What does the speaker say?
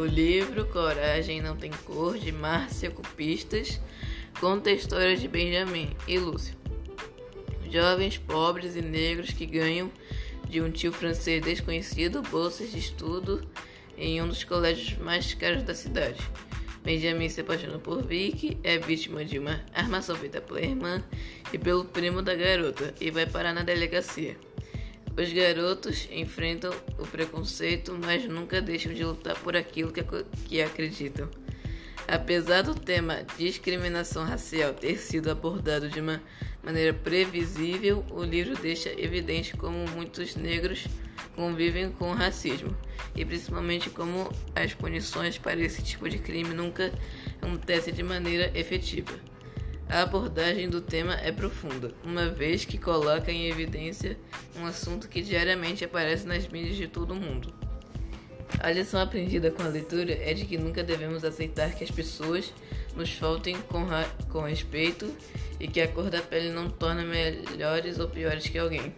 O livro Coragem Não Tem Cor, de Márcia Cupistas, conta a história de Benjamin e Lúcio, jovens pobres e negros que ganham de um tio francês desconhecido bolsas de estudo em um dos colégios mais caros da cidade. Benjamin se apaixona por Vicky, é vítima de uma armação feita pela irmã e pelo primo da garota e vai parar na delegacia. Os garotos enfrentam o preconceito, mas nunca deixam de lutar por aquilo que, que acreditam. Apesar do tema discriminação racial ter sido abordado de uma maneira previsível, o livro deixa evidente como muitos negros convivem com o racismo e principalmente como as punições para esse tipo de crime nunca acontecem de maneira efetiva. A abordagem do tema é profunda, uma vez que coloca em evidência um assunto que diariamente aparece nas mídias de todo o mundo. A lição aprendida com a leitura é de que nunca devemos aceitar que as pessoas nos faltem com, com respeito e que a cor da pele não torna melhores ou piores que alguém.